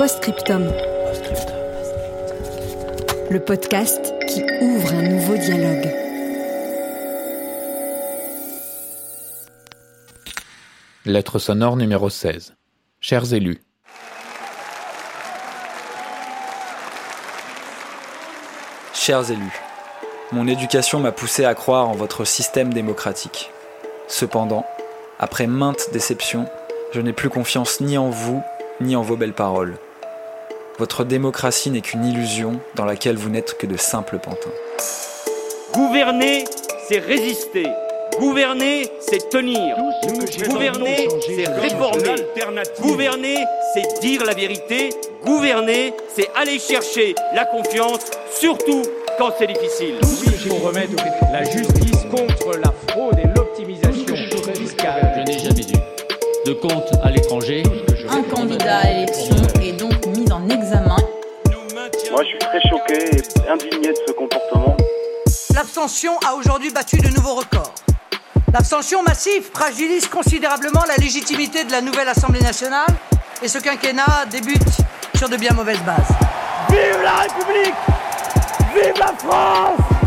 Postscriptum. Le podcast qui ouvre un nouveau dialogue. Lettre sonore numéro 16. Chers élus. Chers élus, mon éducation m'a poussé à croire en votre système démocratique. Cependant, après maintes déceptions, je n'ai plus confiance ni en vous, ni en vos belles paroles. Votre démocratie n'est qu'une illusion dans laquelle vous n'êtes que de simples pantins. Gouverner, c'est résister. Gouverner, c'est tenir. Gouverner, c'est réformer. Gouverner, c'est dire la vérité. Gouverner, c'est aller chercher la confiance, surtout quand c'est difficile. Il faut remettre la justice contre la fraude et l'optimisation fiscale. Je n'ai jamais eu de compte indigné de ce comportement. L'abstention a aujourd'hui battu de nouveaux records. L'abstention massive fragilise considérablement la légitimité de la nouvelle Assemblée nationale et ce quinquennat débute sur de bien mauvaises bases. Vive la République Vive la France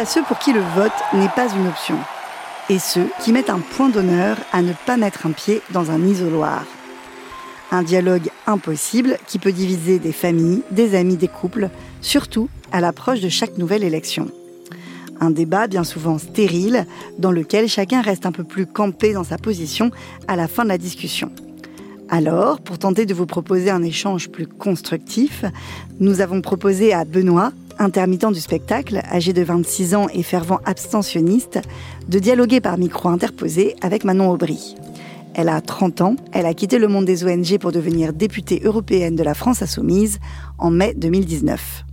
A ceux pour qui le vote n'est pas une option, et ceux qui mettent un point d'honneur à ne pas mettre un pied dans un isoloir. Un dialogue impossible qui peut diviser des familles, des amis, des couples, surtout à l'approche de chaque nouvelle élection. Un débat bien souvent stérile, dans lequel chacun reste un peu plus campé dans sa position à la fin de la discussion. Alors, pour tenter de vous proposer un échange plus constructif, nous avons proposé à Benoît, intermittent du spectacle, âgé de 26 ans et fervent abstentionniste, de dialoguer par micro interposé avec Manon Aubry. Elle a 30 ans, elle a quitté le monde des ONG pour devenir députée européenne de la France Insoumise en mai 2019.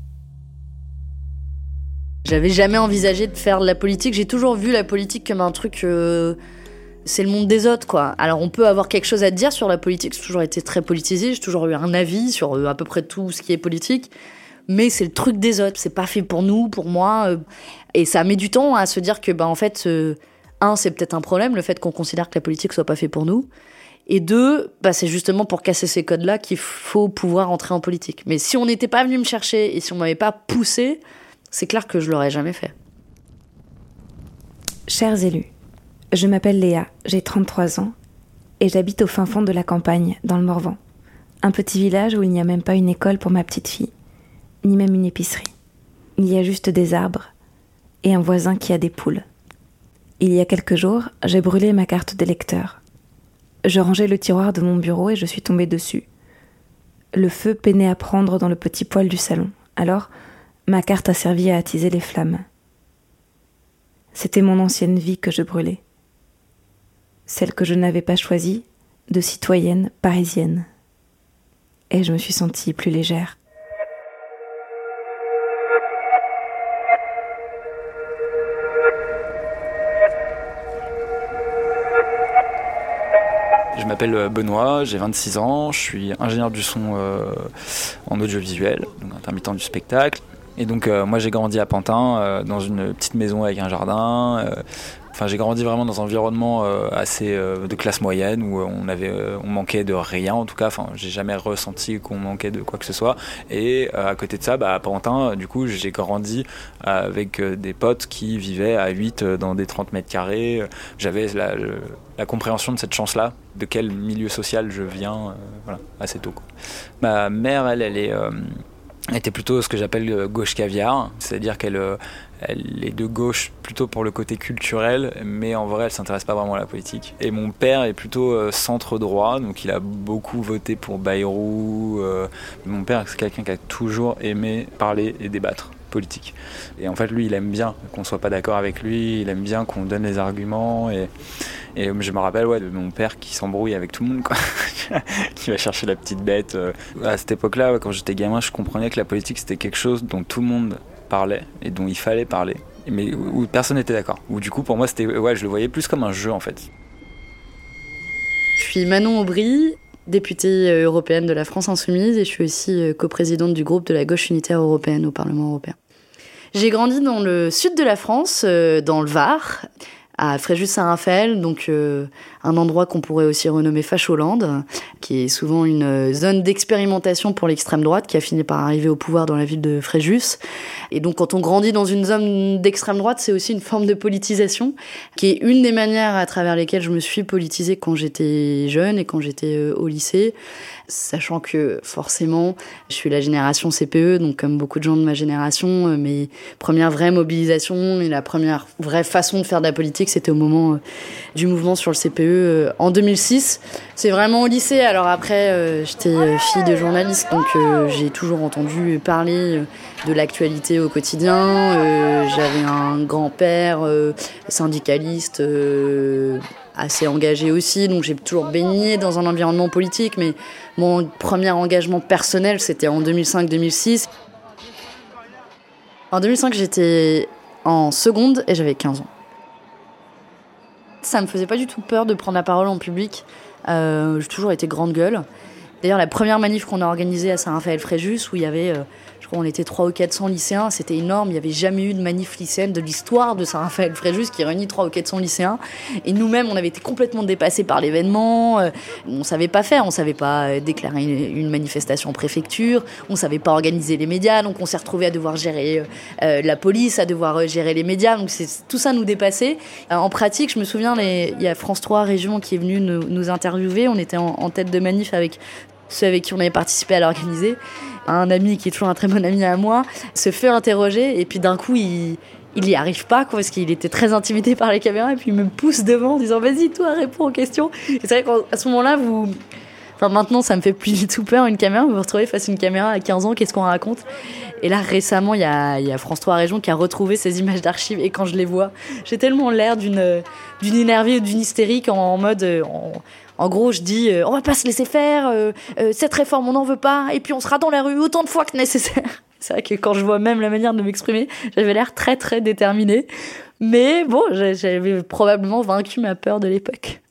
J'avais jamais envisagé de faire de la politique, j'ai toujours vu la politique comme un truc... euh, c'est le monde des autres, quoi. Alors on peut avoir quelque chose à dire sur la politique, j'ai toujours été très politisée, j'ai toujours eu un avis sur euh, à peu près tout ce qui est politique, mais c'est le truc des autres, c'est pas fait pour nous, pour moi, euh, et ça met du temps à se dire que, bah en fait, euh, un, c'est peut-être un problème, le fait qu'on considère que la politique soit pas fait pour nous, et deux, bah c'est justement pour casser ces codes-là qu'il faut pouvoir entrer en politique. Mais si on n'était pas venu me chercher et si on m'avait pas poussé, c'est clair que je l'aurais jamais fait. Chers élus, je m'appelle Léa, j'ai 33 ans et j'habite au fin fond de la campagne, dans le Morvan. Un petit village où il n'y a même pas une école pour ma petite fille, ni même une épicerie. Il y a juste des arbres et un voisin qui a des poules. Il y a quelques jours, j'ai brûlé ma carte d'électeur. Je rangeais le tiroir de mon bureau et je suis tombée dessus. Le feu peinait à prendre dans le petit poêle du salon. Alors, ma carte a servi à attiser les flammes. C'était mon ancienne vie que je brûlais. Celle que je n'avais pas choisie, de citoyenne parisienne. Et je me suis sentie plus légère. M'appelle euh, Benoît, j'ai 26 ans, je suis ingénieur du son euh, en audiovisuel, donc intermittent du spectacle. Et donc euh, moi j'ai grandi à Pantin, dans une petite maison avec un jardin. Enfin, j'ai grandi vraiment dans un environnement euh, assez euh, de classe moyenne où euh, on avait, on manquait de rien en tout cas. Enfin, j'ai jamais ressenti qu'on manquait de quoi que ce soit. Et à côté de ça, bah, à Pantin, du coup, j'ai grandi avec des potes qui vivaient à 8 euh, dans des 30 mètres carrés. J'avais la, compréhension de cette chance-là, de quel milieu social je viens, voilà, assez tôt. Ma mère, elle, elle est était plutôt ce que j'appelle gauche caviar, c'est-à-dire qu'elle elle est de gauche plutôt pour le côté culturel, mais en vrai, elle s'intéresse pas vraiment à la politique. Et mon père est plutôt euh, centre droit, donc il a beaucoup voté pour Bayrou. Euh. mon père, c'est quelqu'un qui a toujours aimé parler et débattre politique. Et en fait, lui, il aime bien qu'on soit pas d'accord avec lui, il aime bien qu'on donne les arguments. Et, je me rappelle ouais, de mon père qui s'embrouille avec tout le monde, qui va chercher la petite bête. Euh. À cette époque-là, quand j'étais gamin, je comprenais que la politique, c'était quelque chose dont tout le monde parlait et dont il fallait parler, mais où personne n'était d'accord. Où du coup, pour moi, c'était, ouais, je le voyais plus comme un jeu en fait. Je suis Manon Aubry, députée euh, européenne de la France Insoumise, et je suis aussi euh, coprésidente du groupe de la gauche unitaire européenne au Parlement européen. J'ai grandi dans le sud de la France, euh, dans le Var, à Fréjus-Saint-Raphaël, donc un endroit qu'on pourrait aussi renommer Facholand, qui est souvent une zone d'expérimentation pour l'extrême droite, qui a fini par arriver au pouvoir dans la ville de Fréjus. Et donc quand on grandit dans une zone d'extrême droite, c'est aussi une forme de politisation, qui est une des manières à travers lesquelles je me suis politisée quand j'étais jeune et quand j'étais euh, au lycée sachant que forcément, je suis la génération CPE, donc comme beaucoup de gens de ma génération, euh, mes premières vraies mobilisations et la première vraie façon de faire de la politique, c'était au moment euh, du mouvement sur le CPE en 2006. C'est vraiment au lycée. Alors après, j'étais fille de journaliste, donc j'ai toujours entendu parler de l'actualité au quotidien. J'avais un grand-père syndicaliste assez engagé aussi, donc j'ai toujours baigné dans un environnement politique, mais mon premier engagement personnel, c'était en 2005-2006. En 2005, j'étais en seconde et j'avais 15 ans. Ça me faisait pas du tout peur de prendre la parole en public. Euh, j'ai toujours été grande gueule. D'ailleurs, la première manif qu'on a organisée à Saint-Raphaël-Fréjus, où il y avait euh, on était 300 ou 400 lycéens, c'était énorme. Il n'y avait jamais eu de manif lycéenne de l'histoire de Saint-Raphaël-Fréjus qui réunit 300 ou 400 lycéens. Et nous-mêmes, on avait été complètement dépassés par l'événement. Euh, on savait pas faire, on savait pas euh, déclarer une manifestation en préfecture, on savait pas organiser les médias, donc on s'est retrouvé à devoir gérer euh, la police, à devoir gérer les médias. Donc tout ça nous dépassait. en pratique, je me souviens, il y a France 3 Région qui est venu nous, interviewer. On était en tête de manif avec ceux avec qui on avait participé à l'organiser un ami qui est toujours un très bon ami à moi, se fait interroger et puis d'un coup il il y arrive pas quoi, parce qu'il était très intimidé par les caméras et puis il me pousse devant en disant vas-y toi réponds aux questions. C'est vrai qu'à ce moment-là vous Enfin, maintenant, ça me fait plus du tout peur une caméra. Vous vous retrouvez face à une caméra à 15 ans, qu'est-ce qu'on raconte? Et là, récemment, il y a, y a, France 3 Région qui a retrouvé ces images d'archives. Et quand je les vois, j'ai tellement l'air d'une d'une énervée ou d'une hystérique en, mode. En gros, je dis, euh, on va pas se laisser faire, euh, euh, cette réforme, on n'en veut pas, et puis on sera dans la rue autant de fois que nécessaire. C'est vrai que quand je vois même la manière de m'exprimer, j'avais l'air très très déterminée. Mais bon, j'avais probablement vaincu ma peur de l'époque.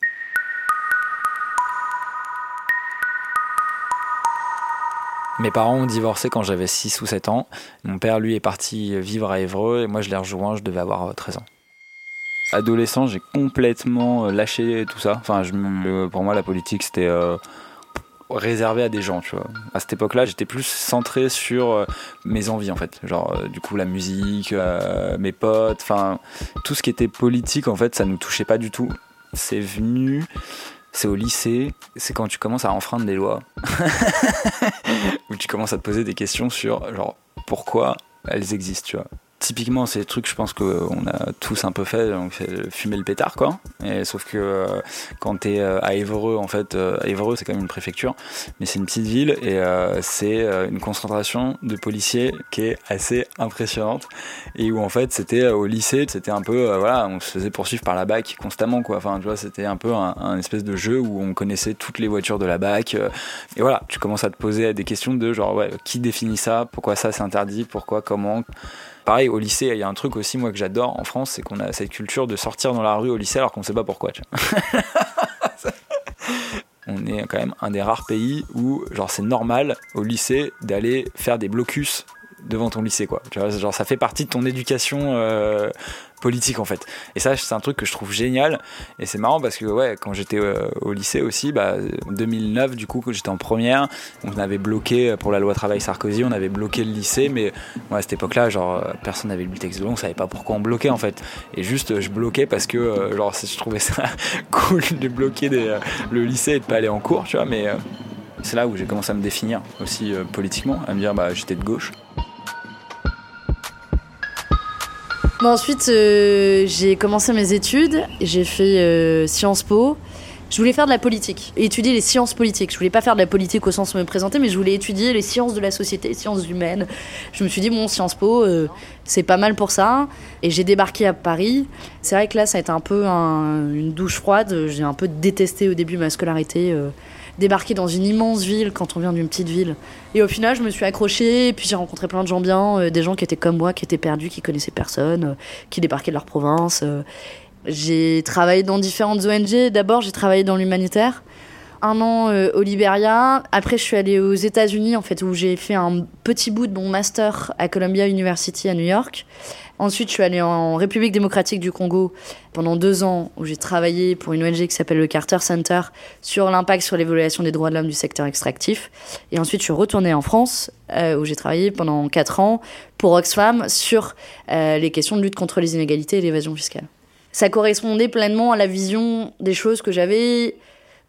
Mes parents ont divorcé quand j'avais 6 ou 7 ans. Mon père, lui, est parti vivre à Évreux et moi, je l'ai rejoint, je devais avoir 13 ans. Adolescent, j'ai complètement euh, lâché tout ça. Pour moi, la politique, c'était euh, réservé à des gens, tu vois. À cette époque-là, j'étais plus centré sur euh, mes envies, en fait. Genre, du coup, la musique, mes potes, enfin, tout ce qui était politique, en fait, ça nous touchait pas du tout. C'est venu, c'est au lycée, c'est quand tu commences à enfreindre des lois. Où tu commences à te poser des questions sur, pourquoi elles existent, typiquement, c'est des trucs, je pense qu'on a tous un peu fait, c'est fumer le pétard, quoi. Sauf que euh, quand t'es euh, à Évreux, en fait, euh, Évreux, c'est quand même une préfecture, mais c'est une petite ville et c'est une concentration de policiers qui est assez impressionnante. Et où, en fait, c'était au lycée, c'était un peu, voilà, on se faisait poursuivre par la BAC constamment, quoi. Enfin, tu vois, c'était un peu un, espèce de jeu où on connaissait toutes les voitures de la BAC. et voilà, tu commences à te poser des questions de genre, ouais, qui définit ça? Pourquoi ça c'est interdit? Pourquoi? Comment? Pareil, au lycée, il y a un truc aussi, moi, que j'adore en France, c'est qu'on a cette culture de sortir dans la rue au lycée alors qu'on ne sait pas pourquoi. on est quand même un des rares pays où, genre, c'est normal au lycée d'aller faire des blocus devant ton lycée quoi tu vois, genre ça fait partie de ton éducation euh, politique en fait. Et ça, c'est un truc que je trouve génial. Et c'est marrant parce que ouais, quand j'étais euh, au lycée aussi, bah, 2009 du coup, quand j'étais en première, on avait bloqué euh, pour la loi travail Sarkozy, on avait bloqué le lycée, mais à cette époque-là, genre euh, personne n'avait lu le texte de on savait pas pourquoi on bloquait en fait. Et juste, je bloquais parce que genre je trouvais ça cool de bloquer le lycée et de pas aller en cours, tu vois, mais C'est là où j'ai commencé à me définir aussi politiquement, à me dire bah j'étais de gauche. Bon, ensuite, euh, j'ai commencé mes études, j'ai fait euh, Sciences Po. Je voulais faire de la politique, étudier les sciences politiques. Je voulais pas faire de la politique au sens où me présenter, mais je voulais étudier les sciences de la société, les sciences humaines. Je me suis dit, bon, Sciences Po, euh, c'est pas mal pour ça. Et j'ai débarqué à Paris. C'est vrai que là, ça a été un peu un- une douche froide. J'ai un peu détesté au début ma scolarité. Débarquer dans une immense ville quand on vient d'une petite ville. Et au final, je me suis accrochée, et puis j'ai rencontré plein de gens bien, euh, des gens qui étaient comme moi, qui étaient perdus, qui connaissaient personne, euh, qui débarquaient de leur province. euh. J'ai travaillé dans différentes ONG. D'abord, j'ai travaillé dans l'humanitaire. Un an au Liberia. Après, je suis allée aux États-Unis, en fait, où j'ai fait un petit bout de mon master à Columbia University à New York. Ensuite, je suis allée en République démocratique du Congo pendant deux ans, où j'ai travaillé pour une ONG qui s'appelle le Carter Center sur l'impact sur l'évaluation des droits de l'homme du secteur extractif. Et ensuite, je suis retournée en France, euh, où j'ai travaillé pendant quatre ans pour Oxfam sur euh, les questions de lutte contre les inégalités et l'évasion fiscale. Ça correspondait pleinement à la vision des choses que j'avais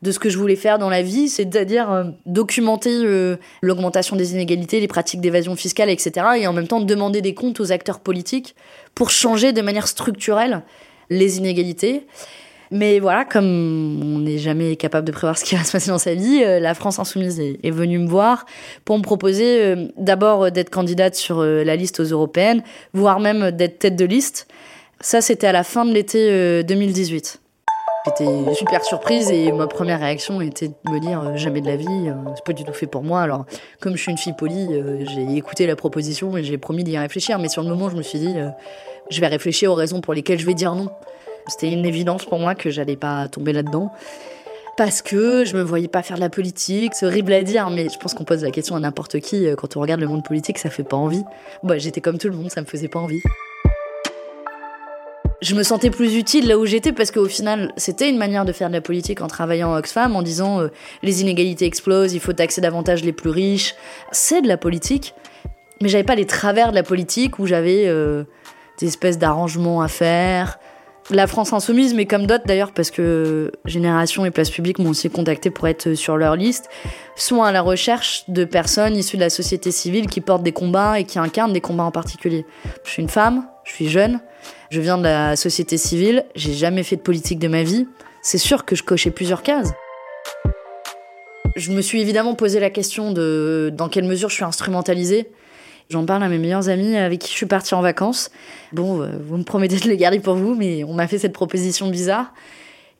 de ce que je voulais faire dans la vie, c'est-à-dire euh, documenter euh, l'augmentation des inégalités, les pratiques d'évasion fiscale, etc. Et en même temps demander des comptes aux acteurs politiques pour changer de manière structurelle les inégalités. Mais voilà, comme on n'est jamais capable de prévoir ce qui va se passer dans sa vie, euh, la France Insoumise est, venue me voir pour me proposer d'abord d'être candidate sur la liste aux européennes, voire même d'être tête de liste. Ça, c'était à la fin de l'été euh, 2018. J'étais super surprise et ma première réaction était de me dire euh, jamais de la vie, euh, c'est pas du tout fait pour moi. Alors, comme je suis une fille polie, euh, j'ai écouté la proposition et j'ai promis d'y réfléchir. Mais sur le moment, je me suis dit, je vais réfléchir aux raisons pour lesquelles je vais dire non. C'était une évidence pour moi que j'allais pas tomber là-dedans. Parce que je me voyais pas faire de la politique, c'est horrible à dire, mais je pense qu'on pose la question à n'importe qui. Quand on regarde le monde politique, ça fait pas envie. Bah, j'étais comme tout le monde, ça me faisait pas envie. Je me sentais plus utile là où j'étais parce qu'au final, c'était une manière de faire de la politique en travaillant à Oxfam, en disant euh, les inégalités explosent, il faut taxer davantage les plus riches. C'est de la politique, mais j'avais pas les travers de la politique où j'avais euh, des espèces d'arrangements à faire. La France Insoumise, mais comme d'autres d'ailleurs, parce que Génération et Place Publique m'ont aussi contacté pour être sur leur liste, sont à la recherche de personnes issues de la société civile qui portent des combats et qui incarnent des combats en particulier. Je suis une femme, je suis jeune, je viens de la société civile, j'ai jamais fait de politique de ma vie. C'est sûr que je cochais plusieurs cases. Je me suis évidemment posé la question de dans quelle mesure je suis instrumentalisée. J'en parle à mes meilleurs amis avec qui je suis partie en vacances. Bon, euh, vous me promettez de les garder pour vous, mais on m'a fait cette proposition bizarre.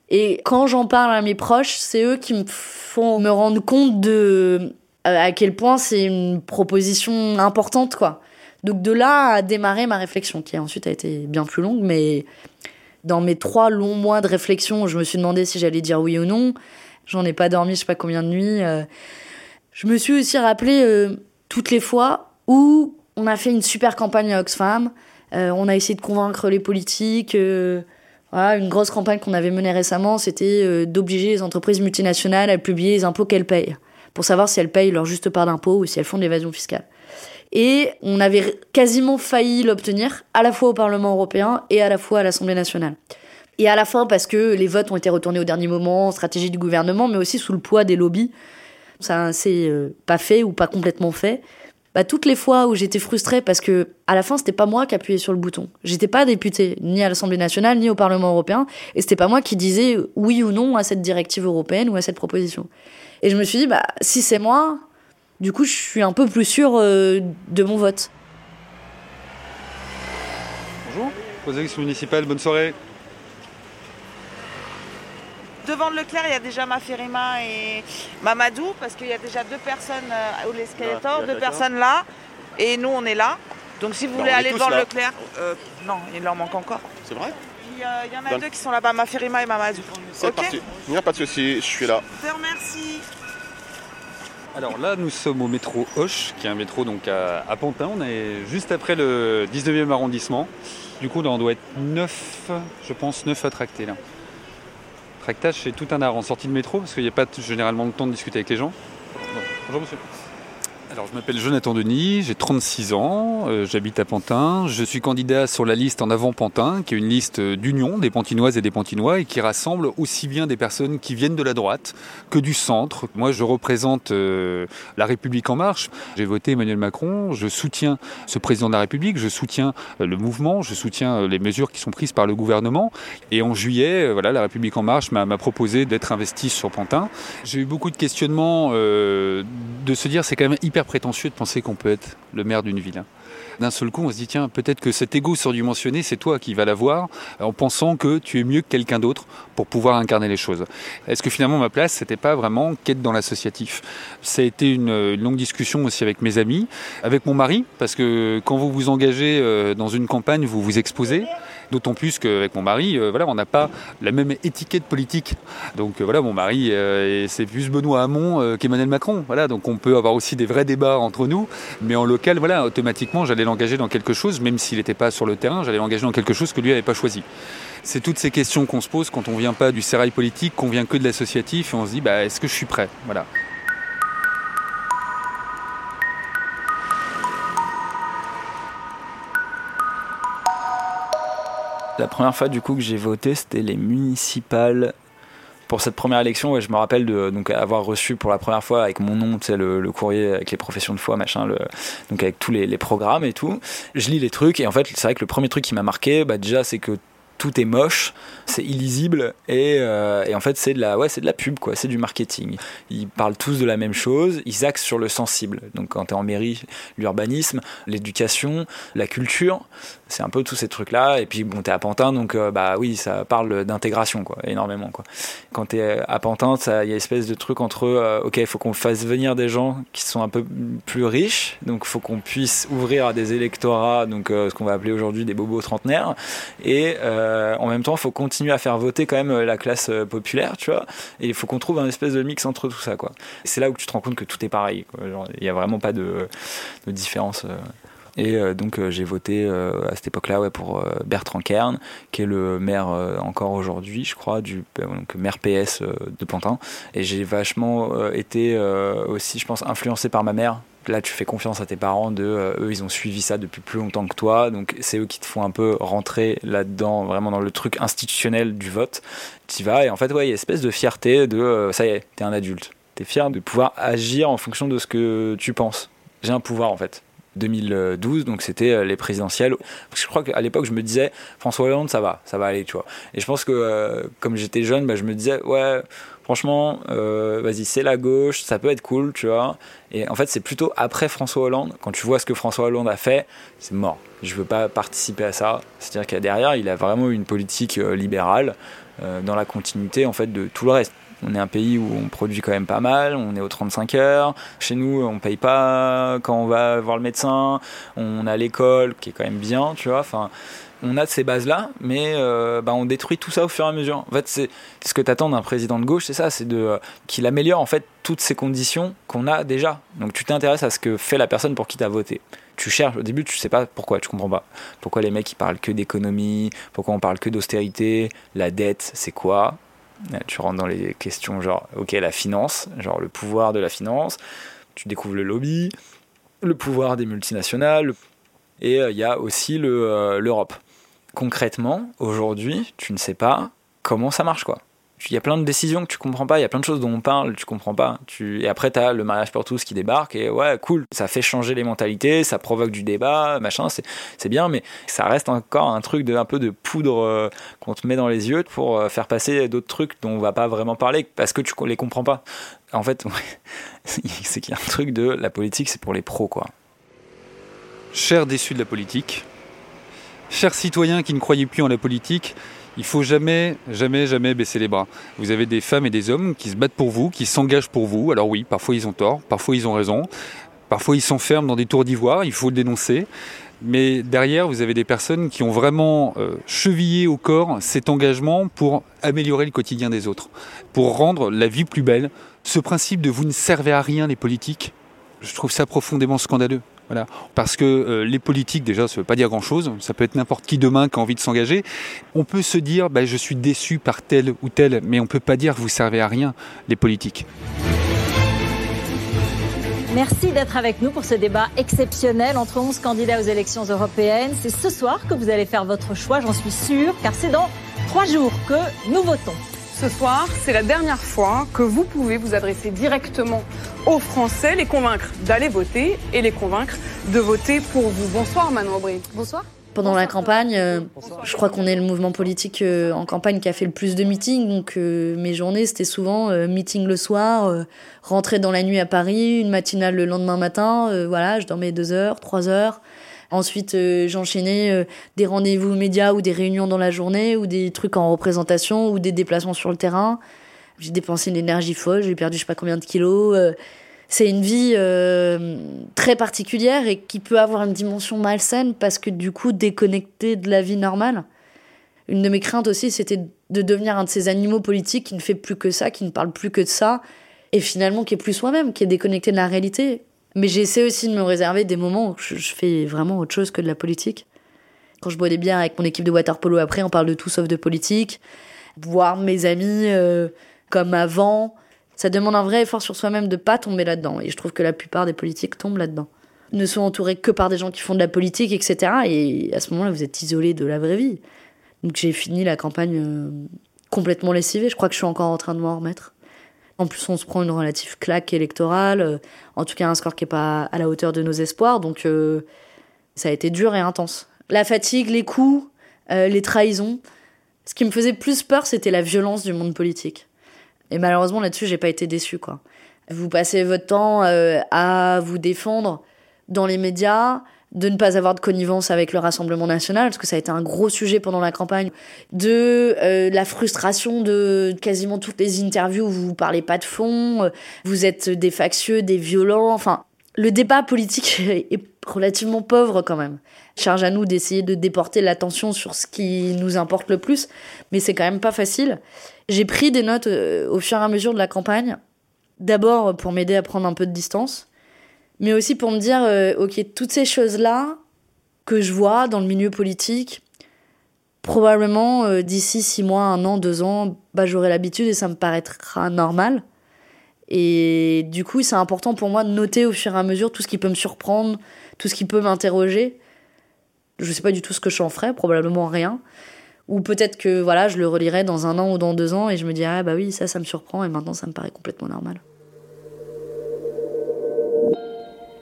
Et quand j'en parle à mes proches, c'est eux qui me font me rendre compte de euh, à quel point c'est une proposition importante, quoi. Donc de là a démarré ma réflexion, qui ensuite a été bien plus longue, mais dans mes trois longs mois de réflexion, je me suis demandé si j'allais dire oui ou non. J'en ai pas dormi, je sais pas combien de nuits. euh. Je me suis aussi rappelé toutes les fois où on a fait une super campagne à Oxfam. Euh, on a essayé de convaincre les politiques. euh, voilà, une grosse campagne qu'on avait menée récemment, c'était euh, d'obliger les entreprises multinationales à publier les impôts qu'elles payent, pour savoir si elles payent leur juste part d'impôts ou si elles font de l'évasion fiscale. Et on avait quasiment failli l'obtenir, à la fois au Parlement européen et à la fois à l'Assemblée nationale. Et à la fin, parce que les votes ont été retournés au dernier moment, stratégie du gouvernement, mais aussi sous le poids des lobbies. Ça euh, pas fait ou pas complètement fait. Bah, toutes les fois où j'étais frustrée parce que à la fin c'était pas moi qui appuyais sur le bouton. J'étais pas députée ni à l'Assemblée nationale ni au Parlement européen et c'était pas moi qui disais oui ou non à cette directive européenne ou à cette proposition. Et je me suis dit bah si c'est moi, du coup je suis un peu plus sûre euh, de mon vote. Bonjour, aux municipales, bonne soirée. Devant le Leclerc, il y a déjà Mafirima et Mamadou, parce qu'il y a déjà deux personnes euh, au l'escalator, Ouais, deux d'accord. personnes là, et nous on est là. Donc si vous Non, voulez aller devant là. Leclerc, euh, non, il en manque encore. C'est vrai euh, Il y en a Dans- deux qui sont là-bas, Mafirima et Mamadou. C'est Ok parti. Il n'y a pas de souci, je suis là. Je te remercie. Alors là, nous sommes au métro Hoche, qui est un métro donc à, à Pantin. On est juste après le 19e arrondissement. Du coup, là, on doit être 9, je pense, 9 à tracter là. Tractage, c'est tout un art en sortie de métro, parce qu'il n'y a pas généralement le temps de discuter avec les gens. Bon, Bonjour monsieur. Alors, je m'appelle Jonathan Denis, j'ai 36 ans, euh, j'habite à Pantin. Je suis candidat sur la liste En Avant Pantin, qui est une liste d'union des Pantinoises et des Pantinois et qui rassemble aussi bien des personnes qui viennent de la droite que du centre. Moi, je représente euh, la République En Marche. J'ai voté Emmanuel Macron, je soutiens ce président de la République, je soutiens euh, le mouvement, je soutiens les mesures qui sont prises par le gouvernement. Et en juillet, voilà, la République En Marche m'a proposé d'être investi sur Pantin. J'ai eu beaucoup de questionnements de se dire c'est quand même hyper prétentieux de penser qu'on peut être le maire d'une ville. Hein. D'un seul coup, on se dit, tiens, peut-être que cet ego surdimensionné, c'est toi qui vas l'avoir, en pensant que tu es mieux que quelqu'un d'autre pour pouvoir incarner les choses. Est-ce que finalement, ma place, c'était pas vraiment qu'être dans l'associatif? Ça a été une, longue discussion aussi avec mes amis, avec mon mari, parce que quand vous vous engagez euh, dans une campagne, vous vous exposez. D'autant plus qu'avec mon mari, euh, voilà, on n'a pas la même étiquette politique. Donc euh, voilà, mon mari, c'est plus Benoît Hamon qu'Emmanuel Macron. Donc on peut avoir aussi des vrais débats entre nous, mais en local, voilà, automatiquement, j'allais l'engager dans quelque chose, même s'il n'était pas sur le terrain, j'allais l'engager dans quelque chose que lui n'avait pas choisi. C'est toutes ces questions qu'on se pose quand on vient pas du sérail politique, qu'on vient que de l'associatif, et on se dit, bah, est-ce que je suis prêt? Voilà. La première fois du coup que j'ai voté, c'était les municipales pour cette première élection, ouais, je me rappelle de donc avoir reçu pour la première fois avec mon nom, tu sais, le, courrier avec les professions de foi, machin, donc avec tous les, les, programmes et tout. Je lis les trucs et en fait, c'est vrai que le premier truc qui m'a marqué, bah déjà, c'est que tout est moche, c'est illisible et, euh, et, en fait c'est de la ouais c'est de la pub quoi, c'est du marketing. Ils parlent tous de la même chose, ils axent sur le sensible. Donc quand tu es en mairie, l'urbanisme, l'éducation, la culture, c'est un peu tous ces trucs là et puis bon tu es à Pantin donc euh, bah oui, ça parle d'intégration quoi, énormément quoi. Quand tu es à Pantin, il y a une espèce de truc entre euh, OK, il faut qu'on fasse venir des gens qui sont un peu plus riches, donc il faut qu'on puisse ouvrir à des électorats donc ce qu'on va appeler aujourd'hui des bobos trentenaires et en même temps, il faut continuer à faire voter quand même euh, la classe euh, populaire, tu vois. Et il faut qu'on trouve un espèce de mix entre tout ça, quoi. C'est là où tu te rends compte que tout est pareil. Il n'y a vraiment pas de, différence. Et donc j'ai voté à cette époque-là ouais, pour Bertrand Kern, qui est le maire encore aujourd'hui, je crois, du donc, maire PS de Pantin. Et j'ai vachement été aussi, je pense, influencé par ma mère là tu fais confiance à tes parents de euh, eux ils ont suivi ça depuis plus longtemps que toi. Donc c'est eux qui te font un peu rentrer là-dedans vraiment dans le truc institutionnel du vote. Tu vas et en fait ouais il y a une espèce de fierté de euh, ça y est t'es un adulte. T'es fier de pouvoir agir en fonction de ce que tu penses. J'ai un pouvoir en fait 2012, donc c'était euh, les présidentielles. Parce que je crois qu'à l'époque, je me disais, François Hollande, ça va, ça va aller, tu vois. Et je pense que comme j'étais jeune, bah, je me disais, ouais, franchement, euh, vas-y, c'est la gauche, ça peut être cool, tu vois. Et en fait, c'est plutôt après François Hollande, quand tu vois ce que François Hollande a fait, c'est mort. Je veux pas participer à ça. C'est-à-dire qu'il derrière, il a vraiment une politique euh, libérale euh, dans la continuité en fait de tout le reste. On est un pays où on produit quand même pas mal, on est aux 35 heures. Chez nous, on paye pas quand on va voir le médecin. On a l'école qui est quand même bien, tu vois. Enfin, on a ces bases-là, mais euh, bah, on détruit tout ça au fur et à mesure. En fait, c'est ce que tu attends d'un président de gauche, c'est ça, c'est de euh, qu'il améliore en fait toutes ces conditions qu'on a déjà. Donc tu t'intéresses à ce que fait la personne pour qui tu as voté. Tu cherches, au début, tu sais pas pourquoi, tu comprends pas. Pourquoi les mecs ils parlent que d'économie, pourquoi on parle que d'austérité, la dette, c'est quoi? Tu rentres dans les questions genre, ok, la finance, genre le pouvoir de la finance, tu découvres le lobby, le pouvoir des multinationales, et euh, il y a aussi l'Europe concrètement, aujourd'hui, tu ne sais pas comment ça marche, quoi. Il y a plein de décisions que tu comprends pas, il y a plein de choses dont on parle, tu comprends pas. Et après, tu as le mariage pour tous qui débarque, et ouais, cool, ça fait changer les mentalités, ça provoque du débat, machin, c'est bien, mais ça reste encore un truc de un peu de poudre euh, qu'on te met dans les yeux pour euh, faire passer d'autres trucs dont on va pas vraiment parler parce que tu les comprends pas. En fait, c'est qu'il y a un truc de la politique, c'est pour les pros, quoi. Chers déçus de la politique, Chers citoyens qui ne croyaient plus en la politique, il faut jamais, jamais, jamais baisser les bras. Vous avez des femmes et des hommes qui se battent pour vous, qui s'engagent pour vous. Alors oui, parfois ils ont tort, parfois ils ont raison, parfois ils s'enferment dans des tours d'ivoire, il faut le dénoncer. Mais derrière, vous avez des personnes qui ont vraiment euh, chevillé au corps cet engagement pour améliorer le quotidien des autres, pour rendre la vie plus belle. Ce principe de vous ne servez à rien les politiques, je trouve ça profondément scandaleux. Voilà. Parce que euh, les politiques, déjà, ça ne veut pas dire grand-chose. Ça peut être n'importe qui demain qui a envie de s'engager. On peut se dire, bah, je suis déçu par tel ou tel, mais on ne peut pas dire que vous servez à rien, les politiques. Merci d'être avec nous pour ce débat exceptionnel entre 11 candidats aux élections européennes. C'est ce soir que vous allez faire votre choix, j'en suis sûre, car c'est dans trois jours que nous votons. Ce soir, c'est la dernière fois que vous pouvez vous adresser directement aux Français, les convaincre d'aller voter et les convaincre de voter pour vous. Bonsoir Manon Aubry. Bonsoir. Pendant la campagne, euh, je crois qu'on est le mouvement politique euh, en campagne qui a fait le plus de meetings. Donc euh, mes journées, c'était souvent meeting le soir, rentrer dans la nuit à Paris, une matinale le lendemain matin. voilà, je dormais deux heures, trois heures. Ensuite, j'enchaînais des rendez-vous médias ou des réunions dans la journée ou des trucs en représentation ou des déplacements sur le terrain. J'ai dépensé une énergie folle, j'ai perdu je sais pas combien de kilos c'est une vie euh, très particulière et qui peut avoir une dimension malsaine parce que du coup déconnecté de la vie normale. Une de mes craintes aussi, c'était de devenir un de ces animaux politiques qui ne fait plus que ça, qui ne parle plus que de ça, et finalement qui est plus soi-même, qui est déconnecté de la réalité. Mais j'essaie aussi de me réserver des moments où je, fais vraiment autre chose que de la politique. Quand je bois des bières avec mon équipe de water polo après, on parle de tout sauf de politique. Voir mes amis euh, comme avant, ça demande un vrai effort sur soi-même de pas tomber là-dedans. Et je trouve que la plupart des politiques tombent là-dedans. Ne sont entourés que par des gens qui font de la politique, etc. Et à ce moment-là, vous êtes isolé de la vraie vie. Donc j'ai fini la campagne euh, complètement lessivée. Je crois que je suis encore en train de m'en remettre. En plus, on se prend une relative claque électorale, euh, en tout cas un score qui n'est pas à la hauteur de nos espoirs. Donc euh, ça a été dur et intense. La fatigue, les coups, les trahisons. Ce qui me faisait plus peur, c'était la violence du monde politique. Et malheureusement, là-dessus, j'ai pas été déçue, quoi. Vous passez votre temps euh, à vous défendre dans les médias, de ne pas avoir de connivence avec le Rassemblement national, parce que ça a été un gros sujet pendant la campagne, de euh, la frustration de quasiment toutes les interviews où vous parlez pas de fond, euh, vous êtes des factieux, des violents, enfin, le débat politique est relativement pauvre quand même. Charge à nous d'essayer de déporter l'attention sur ce qui nous importe le plus, mais c'est quand même pas facile. J'ai pris des notes euh, au fur et à mesure de la campagne. D'abord pour m'aider à prendre un peu de distance, mais aussi pour me dire, euh, ok, toutes ces choses-là que je vois dans le milieu politique, probablement euh, d'ici six mois, un an, deux ans, bah, j'aurai l'habitude et ça me paraîtra normal. Et du coup, c'est important pour moi de noter au fur et à mesure tout ce qui peut me surprendre, tout ce qui peut m'interroger. Je sais pas du tout ce que j'en ferai, probablement rien. Ou peut-être que voilà, je le relirai dans un an ou dans deux ans et je me dirai, ah bah oui, ça, ça me surprend et maintenant ça me paraît complètement normal.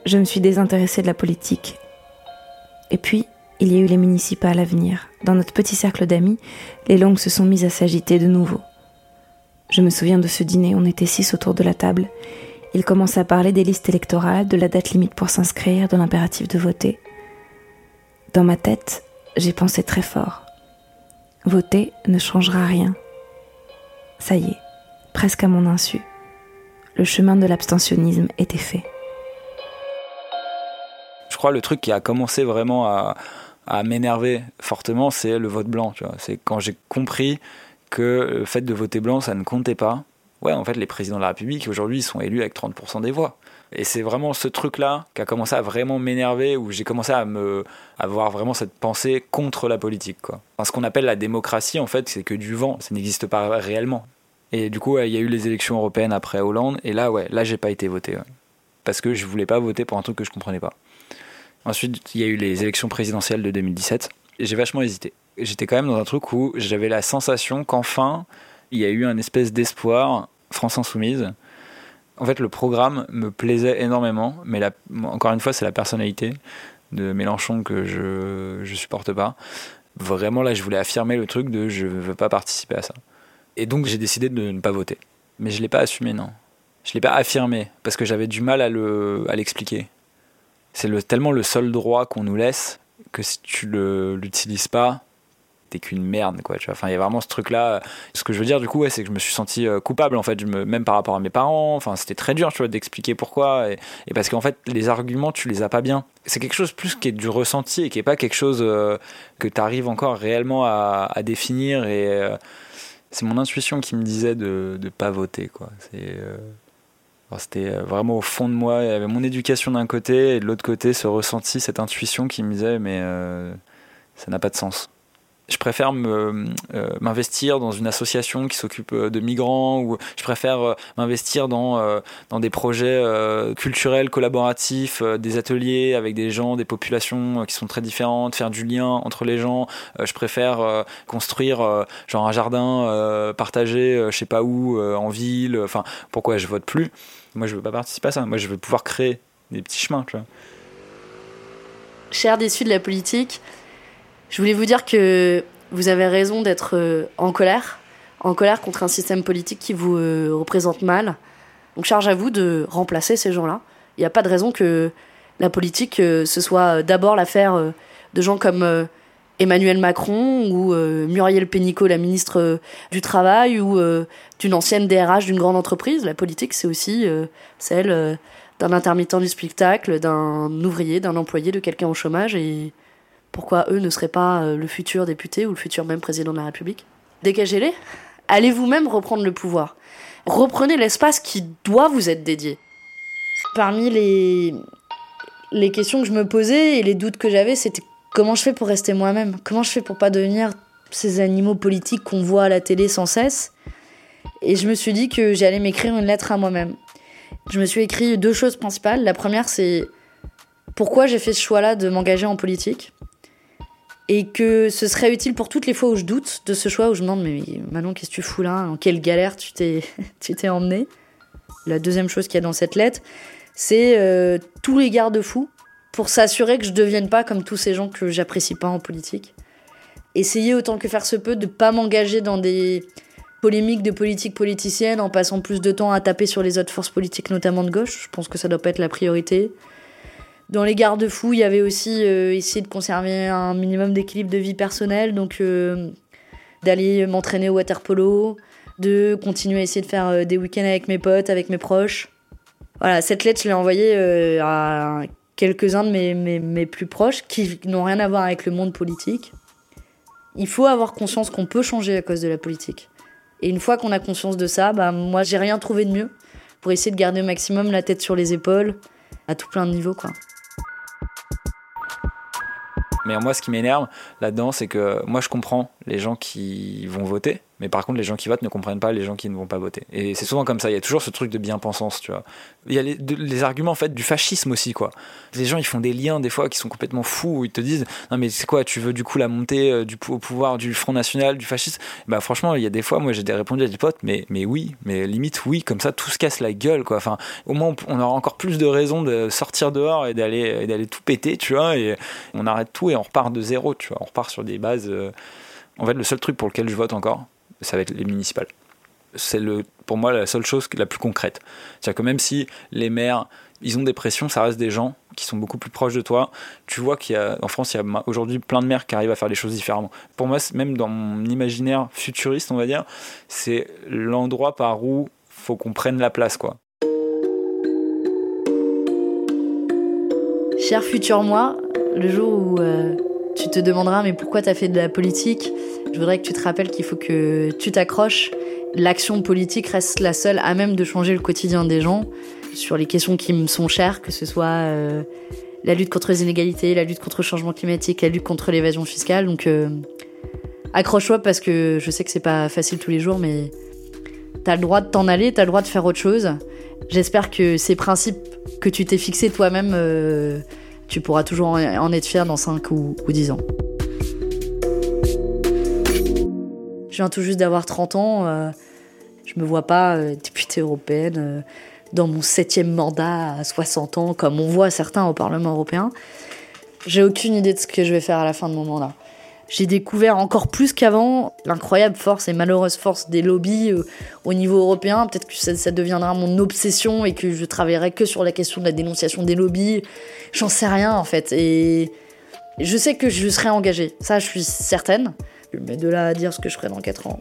Je me suis désintéressée de la politique. Et puis, il y a eu les municipales à venir. Dans notre petit cercle d'amis, les langues se sont mises à s'agiter de nouveau. Je me souviens de ce dîner, on était six autour de la table. Il commence à parler des listes électorales, de la date limite pour s'inscrire, de l'impératif de voter. Dans ma tête, j'ai pensé très fort. Voter ne changera rien. Ça y est, presque à mon insu, le chemin de l'abstentionnisme était fait. Je crois le truc qui a commencé vraiment à, m'énerver fortement, c'est le vote blanc. C'est quand j'ai compris que le fait de voter blanc, ça ne comptait pas. Ouais, en fait, les présidents de la République aujourd'hui sont élus avec 30% des voix. Et c'est vraiment ce truc-là qui a commencé à vraiment m'énerver, où j'ai commencé à me avoir vraiment cette pensée contre la politique. Quoi. ce qu'on appelle la démocratie, en fait, c'est que du vent, ça n'existe pas réellement. Et du coup, il y a eu les élections européennes après Hollande, et là, ouais, là, j'ai pas été voté. Parce que je voulais pas voter pour un truc que je comprenais pas. Ensuite, il y a eu les élections présidentielles de 2017, et j'ai vachement hésité. J'étais quand même dans un truc où j'avais la sensation qu'enfin, il y a eu un espèce d'espoir France Insoumise en fait, le programme me plaisait énormément, mais encore une fois, c'est la personnalité de Mélenchon que je je supporte pas. Vraiment, là, je voulais affirmer le truc de je veux pas participer à ça. Et donc, j'ai décidé de ne pas voter. Mais je l'ai pas assumé, non. Je l'ai pas affirmé parce que j'avais du mal à le à l'expliquer. C'est le, tellement le seul droit qu'on nous laisse que si tu le l'utilises pas, qu'une merde quoi tu vois. Enfin il y a vraiment ce truc là ce que je veux dire du coup c'est que je me suis senti euh, coupable en fait même par rapport à mes parents. Enfin c'était très dur tu vois d'expliquer pourquoi et, parce qu'en fait les arguments tu les as pas bien. C'est quelque chose plus qui est du ressenti et qui est pas quelque chose euh, que tu arrives encore réellement à, définir et euh, c'est mon intuition qui me disait de ne pas voter quoi. C'est c'était vraiment au fond de moi. Il y avait mon éducation d'un côté et de l'autre côté ce ressenti cette intuition qui me disait mais ça n'a pas de sens je préfère euh, m'investir dans une association qui s'occupe euh, de migrants ou je préfère euh, m'investir dans, dans des projets culturels collaboratifs, des ateliers avec des gens, des populations qui sont très différentes, faire du lien entre les gens. je préfère construire genre un jardin partagé, je sais pas où, en ville. Enfin, pourquoi je vote plus? Moi, je veux pas participer à ça. Moi, je veux pouvoir créer des petits chemins. Tu vois. Cher déçu de la politique, je voulais vous dire que vous avez raison d'être euh, en colère, en colère contre un système politique qui vous euh, représente mal. Donc charge à vous de remplacer ces gens-là. Il n'y a pas de raison que la politique, euh, ce soit d'abord l'affaire de gens comme Emmanuel Macron ou Muriel Pénicaud, la ministre du Travail, ou d'une ancienne DRH d'une grande entreprise. La politique, c'est aussi celle d'un intermittent du spectacle, d'un ouvrier, d'un employé, de quelqu'un au chômage. Et pourquoi eux ne seraient pas euh, le futur député ou le futur même président de la République Dégagez-les. Allez vous-même reprendre le pouvoir. Reprenez l'espace qui doit vous être dédié. Parmi les, les questions que je me posais et les doutes que j'avais, c'était comment je fais pour rester moi-même? Comment je fais pour pas devenir ces animaux politiques qu'on voit à la télé sans cesse? Et je me suis dit que j'allais m'écrire une lettre à moi-même. Je me suis écrit deux choses principales. La première, c'est pourquoi j'ai fait ce choix-là de m'engager en politique? Et que ce serait utile pour toutes les fois où je doute de ce choix, où je me demande mais Manon, qu'est-ce que tu fous là? En quelle galère tu t'es, tu emmené La deuxième chose qu'il y a dans cette lettre, c'est euh, tous les garde-fous pour s'assurer que je ne devienne pas comme tous ces gens que j'apprécie pas en politique. Essayer autant que faire se peut de pas m'engager dans des polémiques de politique politicienne en passant plus de temps à taper sur les autres forces politiques, notamment de gauche. Je pense que ça doit pas être la priorité. Dans les garde-fous, il y avait aussi euh, essayer de conserver un minimum d'équilibre de vie personnelle, donc euh, d'aller m'entraîner au water polo, de continuer à essayer de faire euh, des week-ends avec mes potes, avec mes proches. Voilà, cette lettre, je l'ai envoyée à quelques-uns de mes, plus proches qui n'ont rien à voir avec le monde politique. Il faut avoir conscience qu'on peut changer à cause de la politique. Et une fois qu'on a conscience de ça, bah, moi, j'ai rien trouvé de mieux pour essayer de garder au maximum la tête sur les épaules à tout plein de niveaux, quoi. Mais moi, ce qui m'énerve là-dedans, c'est que moi, je comprends les gens qui vont voter, mais par contre, les gens qui votent ne comprennent pas les gens qui ne vont pas voter. Et c'est souvent comme ça. Il y a toujours ce truc de bien-pensance, tu vois. Il y a les, arguments, en fait, du fascisme aussi, quoi. Les gens, ils font des liens, des fois, qui sont complètement fous, où ils te disent Non, mais c'est quoi, tu veux du coup la montée euh, du, au pouvoir du Front National, du fascisme? Bah, franchement, il y a des fois, moi, j'ai répondu à des potes, mais, mais oui, mais limite, oui, comme ça, tout se casse la gueule, quoi. Enfin, au moins, on aura encore plus de raisons de sortir dehors et d'aller d'aller tout péter, tu vois, et on arrête tout et on repart de zéro, tu vois. On repart sur des bases. Euh, en fait, le seul truc pour lequel je vote encore, ça va être les municipales. C'est pour moi la seule chose la plus concrète. C'est-à-dire que même si les maires, ils ont des pressions, ça reste des gens qui sont beaucoup plus proches de toi. Tu vois qu'il y a, en France, il y a aujourd'hui plein de maires qui arrivent à faire les choses différemment. Pour moi, même dans mon imaginaire futuriste, on va dire, c'est l'endroit par où faut qu'on prenne la place, quoi. Cher futur moi, le jour où euh, tu te demanderas mais pourquoi tu as fait de la politique? Je voudrais que tu te rappelles qu'il faut que tu t'accroches. L'action politique reste la seule à même de changer le quotidien des gens sur les questions qui me sont chères, que ce soit euh, la lutte contre les inégalités, la lutte contre le changement climatique, la lutte contre l'évasion fiscale. Donc euh, accroche-toi parce que je sais que c'est pas facile tous les jours, mais t'as le droit de t'en aller, t'as le droit de faire autre chose. J'espère que ces principes que tu t'es fixés toi-même euh, tu pourras toujours en être fier dans 5 ou, 10 ans. Je viens tout juste d'avoir 30 ans. Euh, je me vois pas euh, députée européenne euh, dans mon septième mandat à 60 ans, comme on voit certains au Parlement européen. J'ai aucune idée de ce que je vais faire à la fin de mon mandat j'ai découvert encore plus qu'avant l'incroyable force et malheureuse force des lobbies euh, au niveau européen. Peut-être que ça, deviendra mon obsession et que je travaillerai que sur la question de la dénonciation des lobbies. J'en sais rien en fait. Et je sais que je serai engagée. Ça, je suis certaine. Mais de là à dire ce que je ferai dans 4 ans,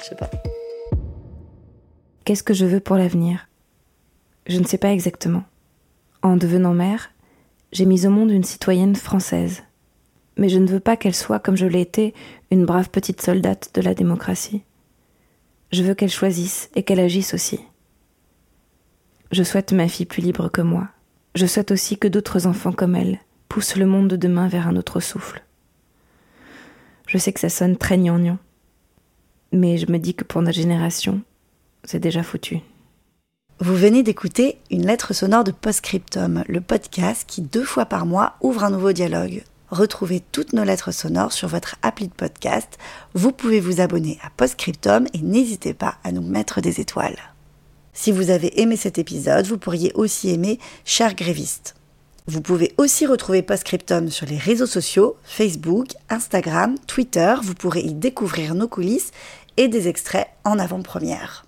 je sais pas. Qu'est-ce que je veux pour l'avenir? Je ne sais pas exactement. En devenant mère, j'ai mis au monde une citoyenne française mais je ne veux pas qu'elle soit, comme je l'ai été, une brave petite soldate de la démocratie. Je veux qu'elle choisisse et qu'elle agisse aussi. Je souhaite ma fille plus libre que moi. Je souhaite aussi que d'autres enfants comme elle poussent le monde de demain vers un autre souffle. Je sais que ça sonne très gnangnan. Mais je me dis que pour notre génération, c'est déjà foutu. Vous venez d'écouter une lettre sonore de Postscriptum, le podcast qui deux fois par mois ouvre un nouveau dialogue. Retrouvez toutes nos lettres sonores sur votre appli de podcast. Vous pouvez vous abonner à Postscriptum et n'hésitez pas à nous mettre des étoiles. Si vous avez aimé cet épisode, vous pourriez aussi aimer Cher Gréviste. Vous pouvez aussi retrouver Postscriptum sur les réseaux sociaux, Facebook, Instagram, Twitter. Vous pourrez y découvrir nos coulisses et des extraits en avant-première.